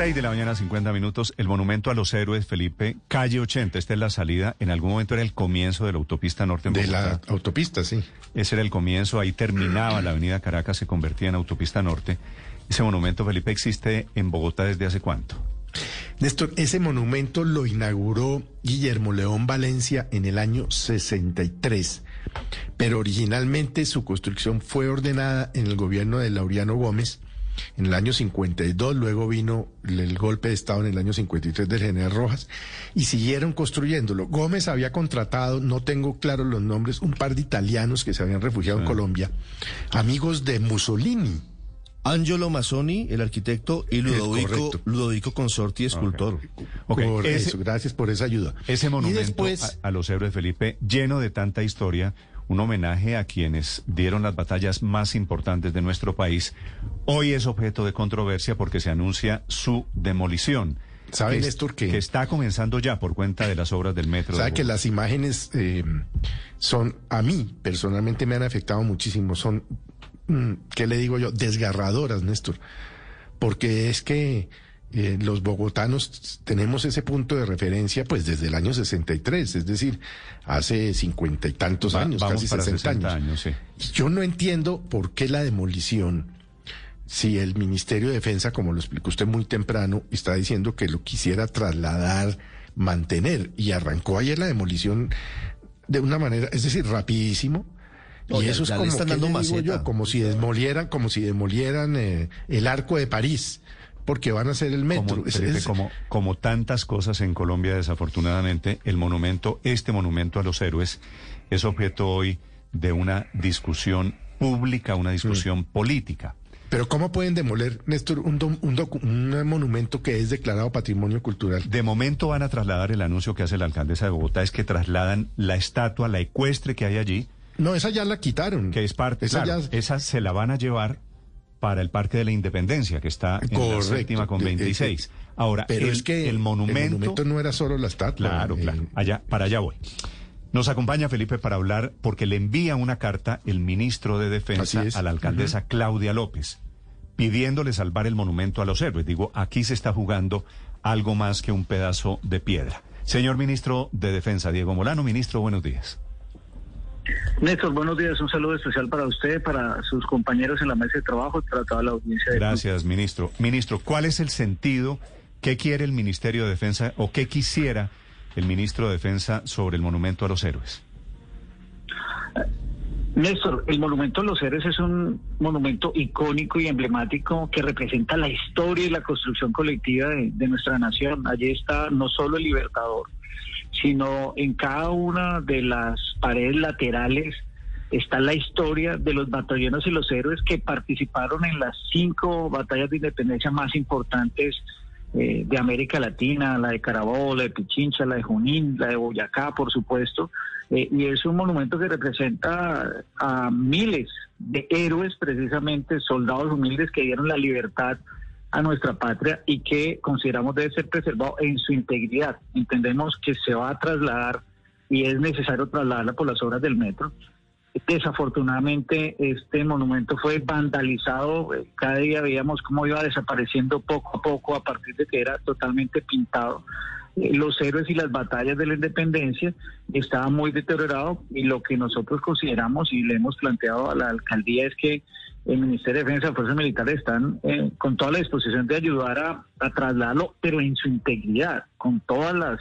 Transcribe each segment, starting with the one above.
6 de la mañana, 50 minutos. El monumento a los héroes, Felipe, calle 80. Esta es la salida. En algún momento era el comienzo de la autopista norte en De la autopista, sí. Ese era el comienzo. Ahí terminaba la avenida Caracas, se convertía en autopista norte. Ese monumento, Felipe, existe en Bogotá desde hace cuánto? Néstor, ese monumento lo inauguró Guillermo León Valencia en el año 63, pero originalmente su construcción fue ordenada en el gobierno de Laureano Gómez en el año 52, luego vino el golpe de Estado en el año 53 del general Rojas y siguieron construyéndolo. Gómez había contratado, no tengo claros los nombres, un par de italianos que se habían refugiado en Colombia, amigos de Mussolini. Angelo Mazzoni, el arquitecto, y Ludovico. Ludovico Consorti, escultor. Por ese- eso, gracias por esa ayuda. Ese monumento y después, a, a los héroes, Felipe, lleno de tanta historia, un homenaje a quienes dieron las batallas más importantes de nuestro país, hoy es objeto de controversia porque se anuncia su demolición. ¿Sabe, es- Néstor, que- que está comenzando ya por cuenta de las obras del metro. de Sabe que Bogotá. las imágenes eh, son, a mí personalmente me han afectado muchísimo, son, mm, ¿qué le digo yo? Desgarradoras, Néstor, porque es que eh, los bogotanos tenemos ese punto de referencia pues desde el año 63, es decir, hace cincuenta y tantos Va- años, casi para 60, 60 años. años, sí. Y Yo no entiendo por qué la demolición, si el Ministerio de Defensa, como lo explicó usted muy temprano, está diciendo que lo quisiera trasladar, mantener, y arrancó ayer la demolición de una manera, es decir, rapidísimo. Y eso es como, están ¿qué dando digo yo? como si demolieran, como si demolieran eh, el arco de París, porque van a hacer el metro. Como, Es- Felipe, es- como, como tantas cosas en Colombia, desafortunadamente, el monumento, este monumento a los héroes, es objeto hoy de una discusión pública, una discusión política. Pero ¿cómo pueden demoler, Néstor, un, dom- un docu- un monumento que es declarado patrimonio cultural? De momento van a trasladar el anuncio que hace la alcaldesa de Bogotá, es que trasladan la estatua, la ecuestre que hay allí, No, esa ya la quitaron. que es parte, Esa claro, ya- esa se la van a llevar para el Parque de la Independencia, que está en la séptima con De- de- 26. Ahora, Pero el, es que el monumento... el monumento no era solo la estatua. Claro, eh, claro. Allá, para allá voy. Nos acompaña Felipe para hablar porque le envía una carta el ministro de Defensa a la alcaldesa Claudia López pidiéndole salvar el monumento a los héroes. Digo, aquí se está jugando algo más que un pedazo de piedra. Señor ministro de Defensa, Diego Molano, ministro, buenos días. Néstor, buenos días. Un saludo especial para usted, para sus compañeros en la mesa de trabajo y para toda la audiencia. de- Gracias, ministro. Ministro, ¿cuál es el sentido? ¿Qué quiere el Ministerio de Defensa o qué quisiera el ministro de Defensa sobre el monumento a los héroes? Néstor, el Monumento a los Héroes es un monumento icónico y emblemático que representa la historia y la construcción colectiva de, de nuestra nación. Allí está no solo el Libertador, sino en cada una de las paredes laterales está la historia de los batallones y los héroes que participaron en las cinco batallas de independencia más importantes eh, de América Latina, la de Carabobo, la de Pichincha, la de Junín, la de Boyacá, por supuesto. Eh, y es un monumento que representa a miles de héroes, precisamente soldados humildes que dieron la libertad a nuestra patria y que consideramos debe ser preservado en su integridad. Entendemos que se va a trasladar y es necesario trasladarla por las obras del metro. Desafortunadamente este monumento fue vandalizado, eh, cada día veíamos cómo iba desapareciendo poco a poco a partir de que era totalmente pintado. Los héroes y las batallas de la independencia estaba muy deteriorado y lo que nosotros consideramos y le hemos planteado a la alcaldía es que el Ministerio de Defensa y Fuerzas Militares están eh, con toda la disposición de ayudar a, a trasladarlo, pero en su integridad, con todas las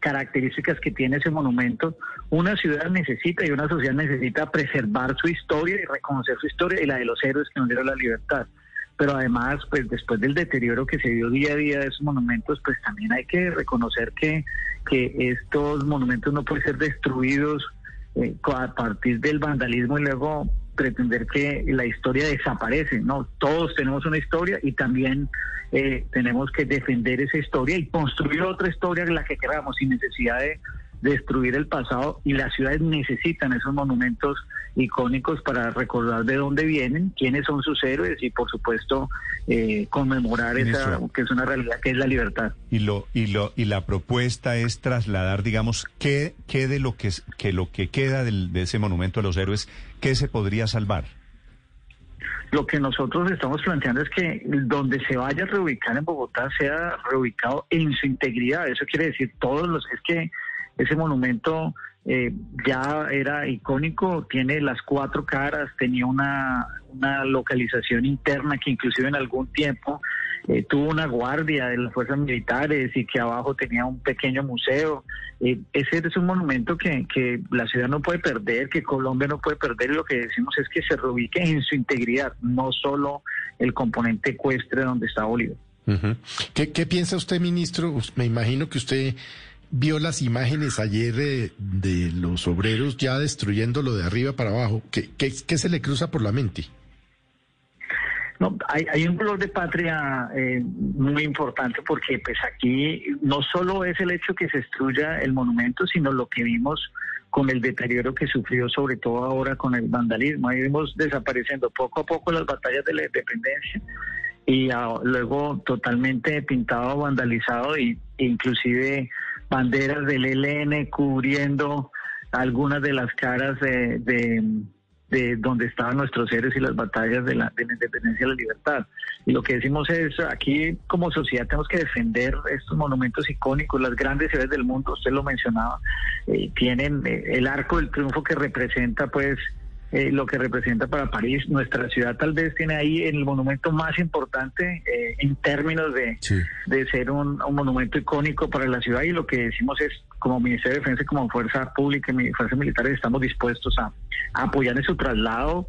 características que tiene ese monumento. Una ciudad necesita y una sociedad necesita preservar su historia y reconocer su historia y la de los héroes que nos dieron la libertad. Pero además, pues después del deterioro que se dio día a día de esos monumentos, pues también hay que reconocer que, que estos monumentos no pueden ser destruidos eh, a partir del vandalismo y luego pretender que la historia desaparece, no, todos tenemos una historia y también eh, tenemos que defender esa historia y construir otra historia en la que queramos sin necesidad de destruir el pasado y las ciudades necesitan esos monumentos icónicos para recordar de dónde vienen, quiénes son sus héroes y por supuesto eh, conmemorar esa que es una realidad que es la libertad. Y lo y lo y la propuesta es trasladar, digamos, qué qué de lo que que lo que queda del, de ese monumento a los héroes, qué se podría salvar. Lo que nosotros estamos planteando es que donde se vaya a reubicar en Bogotá sea reubicado en su integridad. Eso quiere decir todos los es que ese monumento eh, ya era icónico, tiene las cuatro caras, tenía una, localización interna que inclusive en algún tiempo eh, tuvo una guardia de las fuerzas militares y que abajo tenía un pequeño museo. Eh, ese es un monumento que, la ciudad no puede perder, que Colombia no puede perder y lo que decimos es que se reubique en su integridad, no solo el componente ecuestre donde está Bolívar. ¿Qué, ¿Qué piensa usted, ministro? Me imagino que usted vio las imágenes ayer de, los obreros ya destruyéndolo de arriba para abajo. ¿Qué, qué, se le cruza por la mente? No, hay, hay un color de patria eh, muy importante porque pues aquí no solo es el hecho que se destruya el monumento, sino lo que vimos con el deterioro que sufrió, sobre todo ahora con el vandalismo. Ahí vimos desapareciendo poco a poco las batallas de la independencia y luego totalmente pintado, vandalizado e inclusive banderas del ELN cubriendo algunas de las caras de, de, donde estaban nuestros héroes y las batallas de la, de la independencia y la libertad. Y lo que decimos es, aquí como sociedad tenemos que defender estos monumentos icónicos, las grandes ciudades del mundo, usted lo mencionaba, eh, tienen eh, el arco del triunfo que representa pues eh, lo que representa para París. Nuestra ciudad tal vez tiene ahí el monumento más importante eh, en términos de, de ser un, monumento icónico para la ciudad y lo que decimos es, como Ministerio de Defensa y como Fuerza Pública y Fuerzas Militares, estamos dispuestos a, apoyar en su traslado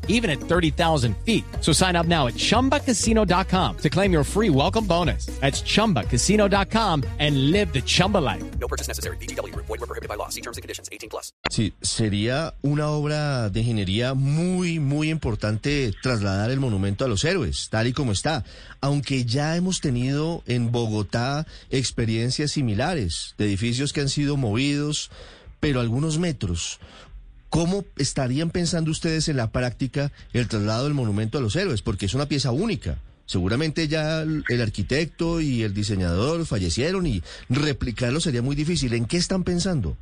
even at 30,000 feet. So sign up now at ChumbaCasino.com to claim your free welcome bonus. That's ChumbaCasino.com and live the Chumba life. No purchase necessary. BGW. Void were prohibited by law. See terms and conditions. 18 plus. Sí, sería una obra de ingeniería muy, muy importante trasladar el monumento a los héroes, tal y como está. Aunque ya hemos tenido en Bogotá experiencias similares de edificios que han sido movidos, pero algunos metros. ¿Cómo estarían pensando ustedes en la práctica el traslado del monumento a los héroes? Porque es una pieza única. Seguramente ya el arquitecto y el diseñador fallecieron y replicarlo sería muy difícil. ¿En qué están pensando?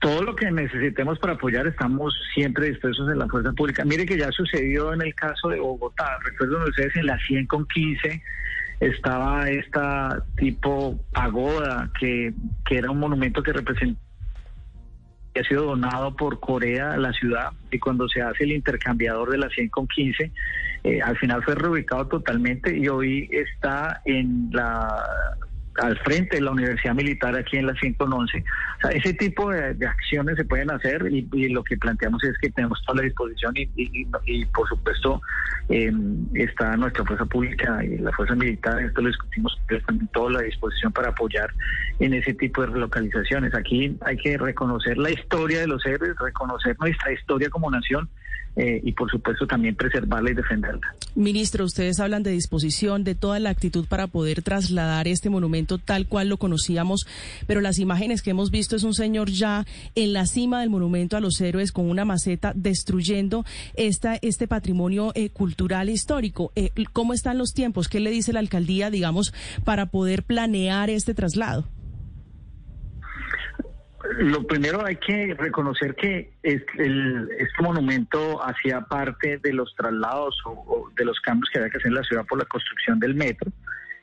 Todo lo que necesitemos para apoyar estamos siempre dispuestos en la fuerza pública. Mire que ya sucedió en el caso de Bogotá. Recuerden ustedes en la 100 con 15 estaba esta tipo pagoda que, que era un monumento que representaba ha sido donado por Corea a la ciudad y cuando se hace el intercambiador de la 100 con 15, eh, al final fue reubicado totalmente y hoy está en la al frente de la Universidad Militar aquí en la 111. O ese tipo de, acciones se pueden hacer y, lo que planteamos es que tenemos toda la disposición y, por supuesto em, está nuestra fuerza pública y la fuerza militar, esto lo discutimos, también toda la disposición para apoyar en ese tipo de relocalizaciones. Aquí hay que reconocer la historia de los héroes, reconocer nuestra historia como nación eh, y por supuesto también preservarla y defenderla. Ministro, ustedes hablan de disposición, de toda la actitud para poder trasladar este monumento tal cual lo conocíamos, pero las imágenes que hemos visto es un señor ya en la cima del monumento a los héroes con una maceta destruyendo esta, este patrimonio eh, cultural e histórico. Eh, ¿Cómo están los tiempos? ¿Qué le dice la alcaldía, digamos, para poder planear este traslado? Lo primero hay que reconocer que este, monumento hacía parte de los traslados o, de los cambios que había que hacer en la ciudad por la construcción del metro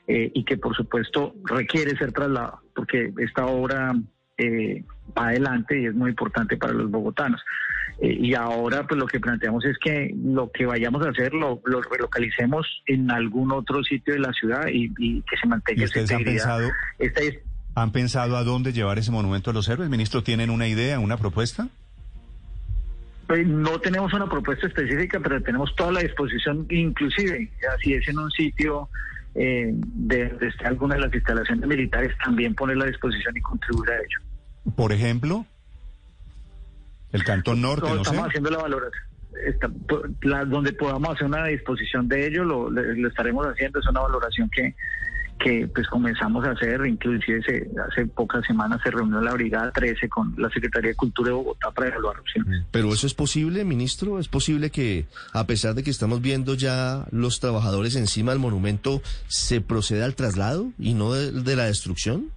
eh, y que por supuesto requiere ser trasladado porque esta obra eh, va adelante y es muy importante para los bogotanos. Eh, y ahora pues lo que planteamos es que lo que vayamos a hacer lo, lo relocalicemos en algún otro sitio de la ciudad y, y que se mantenga ¿Y esa integridad. pensado, Esta es- han pensado a dónde llevar ese monumento a los héroes? Ministro, ¿tienen una idea, una propuesta? Pues no tenemos una propuesta específica, pero tenemos toda la disposición, inclusive, si es en un sitio eh, de, esté alguna de las instalaciones militares, también poner la disposición y contribuir a ello. Por ejemplo, el Cantón Norte, no, estamos haciendo la valoración. Está- po- la- donde podamos hacer una disposición de ello, lo, lo estaremos haciendo. Es una valoración que, que pues comenzamos a hacer, inclusive se- hace pocas semanas se reunió la Brigada 13 con la Secretaría de Cultura de Bogotá para evaluar opciones. Pero eso es posible, ministro. Es posible que, a pesar de que estamos viendo ya los trabajadores encima del monumento, se proceda al traslado y no de, de la destrucción.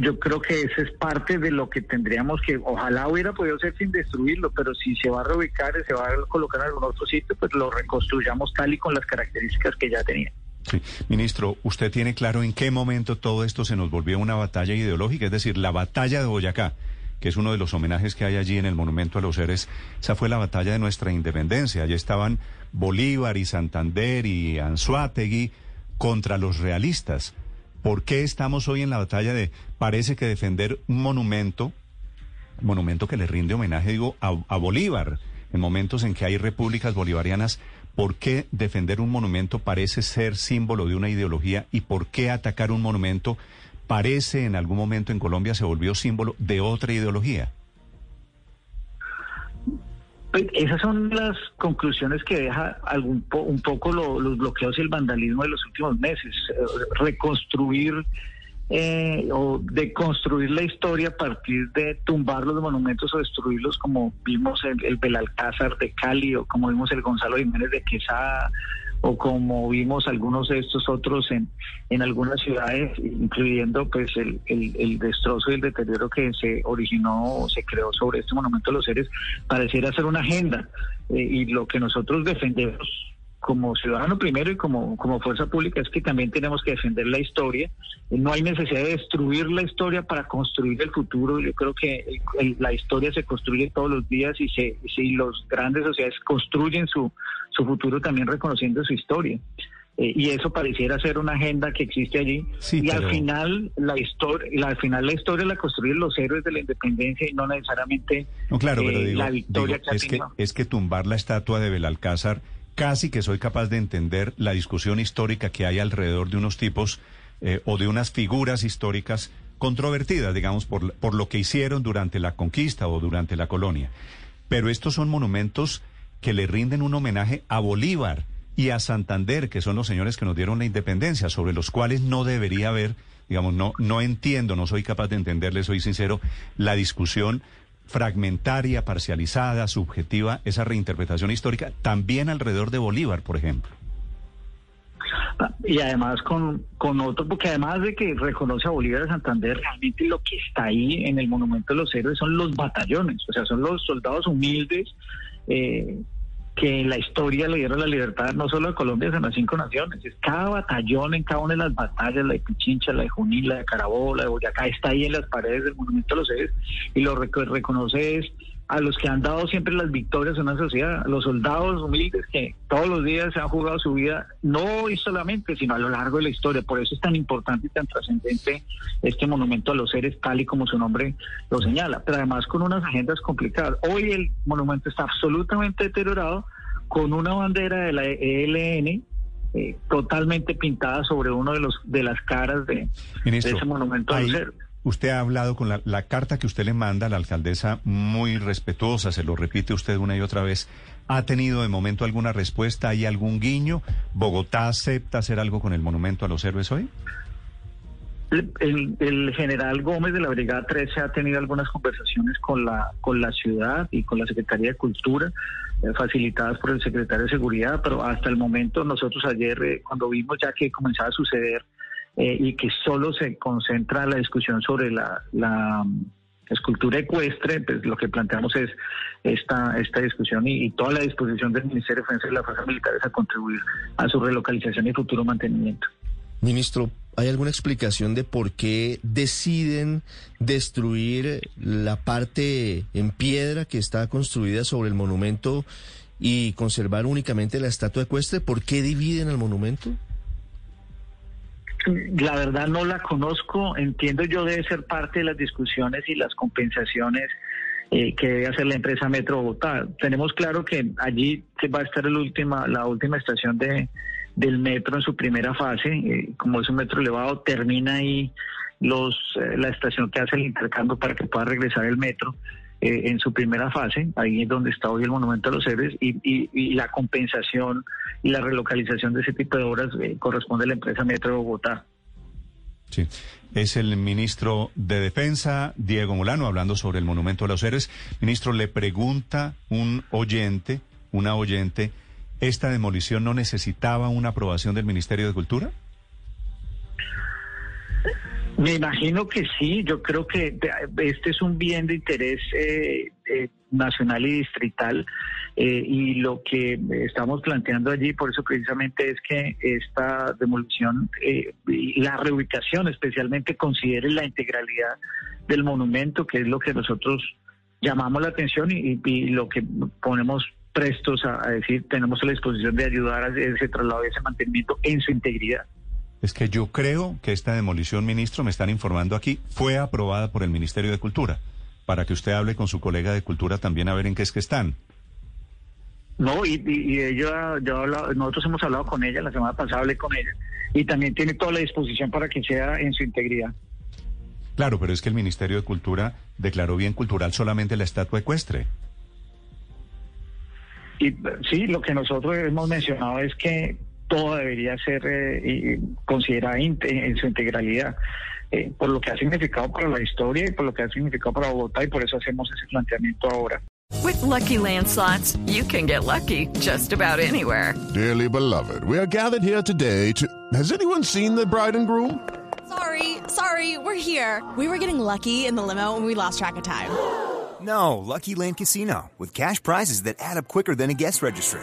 Yo creo que esa es parte de lo que tendríamos que, ojalá hubiera podido ser sin destruirlo, pero si se va a reubicar, se va a colocar en algún otro sitio, pues lo reconstruyamos tal y con las características que ya tenía. Ministro, ¿usted tiene claro en qué momento todo esto se nos volvió una batalla ideológica? Es decir, la batalla de Boyacá, que es uno de los homenajes que hay allí en el Monumento a los Héroes, esa fue la batalla de nuestra independencia. Allí estaban Bolívar y Santander y Anzuategui contra los realistas. ¿Por qué estamos hoy en la batalla de, parece que defender un monumento, monumento que le rinde homenaje, digo, a Bolívar, en momentos en que hay repúblicas bolivarianas, ¿por qué defender un monumento parece ser símbolo de una ideología y por qué atacar un monumento parece en algún momento en Colombia se volvió símbolo de otra ideología? Pues esas son las conclusiones que deja algún po- un poco lo- los bloqueos y el vandalismo de los últimos meses. Eh, reconstruir eh, o deconstruir la historia a partir de tumbar los monumentos o destruirlos como vimos el, el Belalcázar de Cali o como vimos el Gonzalo Jiménez de Quesada o como vimos algunos de estos otros en, en algunas ciudades, incluyendo pues el, el, el destrozo y el deterioro que se originó o se creó sobre este monumento de los seres, pareciera ser una agenda. Eh, y lo que nosotros defendemos como ciudadano primero y como, como fuerza pública es que también tenemos que defender la historia. Eh, No hay necesidad de destruir la historia para construir el futuro. Yo creo que el- el- la historia se construye todos los días y se, y si los grandes sociedades construyen su, su futuro también reconociendo su historia. Eh, y eso pareciera ser una agenda que existe allí. Sí, y pero- al final la historia, la, al final la historia la construyen los héroes de la independencia y no necesariamente No, claro, pero eh, digo, la victoria digo, que es, que, es que tumbar la estatua de Belalcázar, casi que soy capaz de entender la discusión histórica que hay alrededor de unos tipos eh, o de unas figuras históricas controvertidas, digamos, por, por lo que hicieron durante la conquista o durante la colonia. Pero estos son monumentos que le rinden un homenaje a Bolívar y a Santander, que son los señores que nos dieron la independencia, sobre los cuales no debería haber, digamos, no, no entiendo, no soy capaz de entenderle, soy sincero, la discusión fragmentaria, parcializada, subjetiva, esa reinterpretación histórica, también alrededor de Bolívar, por ejemplo. Y además con, con otro, porque además de que reconoce a Bolívar de Santander, realmente lo que está ahí en el Monumento de los Héroes son los batallones, o sea, son los soldados humildes eh, que en la historia le dieron la libertad no solo a Colombia, sino a cinco naciones. Es cada batallón en cada una de las batallas, la de Pichincha, la de Junín, la de Carabobo, la de Boyacá, está ahí en las paredes del Monumento de los Héroes y lo rec- reconoce a los que han dado siempre las victorias en una sociedad, a los soldados humildes que todos los días se han jugado su vida, no hoy solamente, sino a lo largo de la historia. Por eso es tan importante y tan trascendente este monumento a los seres, tal y como su nombre lo señala, pero además con unas agendas complicadas. Hoy el monumento está absolutamente deteriorado, con una bandera de la ELN eh, totalmente pintada sobre uno de los de las caras de, ese monumento a los héroes. Usted ha hablado con la, carta que usted le manda a la alcaldesa, muy respetuosa, se lo repite usted una y otra vez. ¿Ha tenido de momento alguna respuesta? ¿Hay algún guiño? ¿Bogotá acepta hacer algo con el monumento a los héroes hoy? El, el general Gómez de la Brigada 13 ha tenido algunas conversaciones con la con la ciudad y con la Secretaría de Cultura, eh, facilitadas por el secretario de Seguridad, pero hasta el momento nosotros ayer, eh, cuando vimos ya que comenzaba a suceder eh, y que solo se concentra la discusión sobre la, la mm, escultura ecuestre, pues lo que planteamos es esta, esta discusión y, toda la disposición del Ministerio de Defensa y de las Fuerzas Militares a contribuir a su relocalización y futuro mantenimiento. Ministro, ¿hay alguna explicación de por qué deciden destruir la parte en piedra que está construida sobre el monumento y conservar únicamente la estatua ecuestre? ¿Por qué dividen el monumento? La verdad no la conozco, entiendo yo debe ser parte de las discusiones y las compensaciones eh, que debe hacer la empresa Metro Bogotá. Tenemos claro que allí va a estar el última, la última estación de, del metro en su primera fase, eh, como es un metro elevado, termina ahí los, eh, la estación que hace el intercambio para que pueda regresar el metro. En su primera fase, ahí es donde está hoy el Monumento a los Héroes, y, la compensación y la relocalización de ese tipo de obras corresponde a la empresa Metro de Bogotá. Sí. Es el ministro de Defensa, Diego Molano, hablando sobre el Monumento a los Héroes. Ministro, le pregunta un oyente, una oyente, ¿esta demolición no necesitaba una aprobación del Ministerio de Cultura? Me imagino que sí, yo creo que este es un bien de interés eh, eh, nacional y distrital eh, y lo que estamos planteando allí, por eso precisamente es que esta demolición y la reubicación especialmente considere la integralidad del monumento, que es lo que nosotros llamamos la atención y, lo que ponemos prestos a, a, decir, tenemos la disposición de ayudar a ese traslado y ese mantenimiento en su integridad. Es que yo creo que esta demolición, ministro, me están informando aquí, fue aprobada por el Ministerio de Cultura, para que usted hable con su colega de Cultura también a ver en qué es que están. No, y, ella, yo nosotros hemos hablado con ella, la semana pasada hablé con ella, y también tiene toda la disposición para que sea en su integridad. Claro, pero es que el Ministerio de Cultura declaró bien cultural solamente la estatua ecuestre. Y sí, lo que nosotros hemos mencionado es que todo debería ser eh, considerado en, su integralidad. Eh, por lo que ha significado para la historia y por lo que ha significado para Bogotá y por eso hacemos ese planteamiento ahora. With lucky landslots, you can get lucky just about anywhere. Dearly beloved, we are gathered here today to. Has anyone seen the bride and groom? Sorry, sorry, we're here. We were getting lucky in the limo and we lost track of time. No, Lucky Land Casino with cash prizes that add up quicker than a guest registry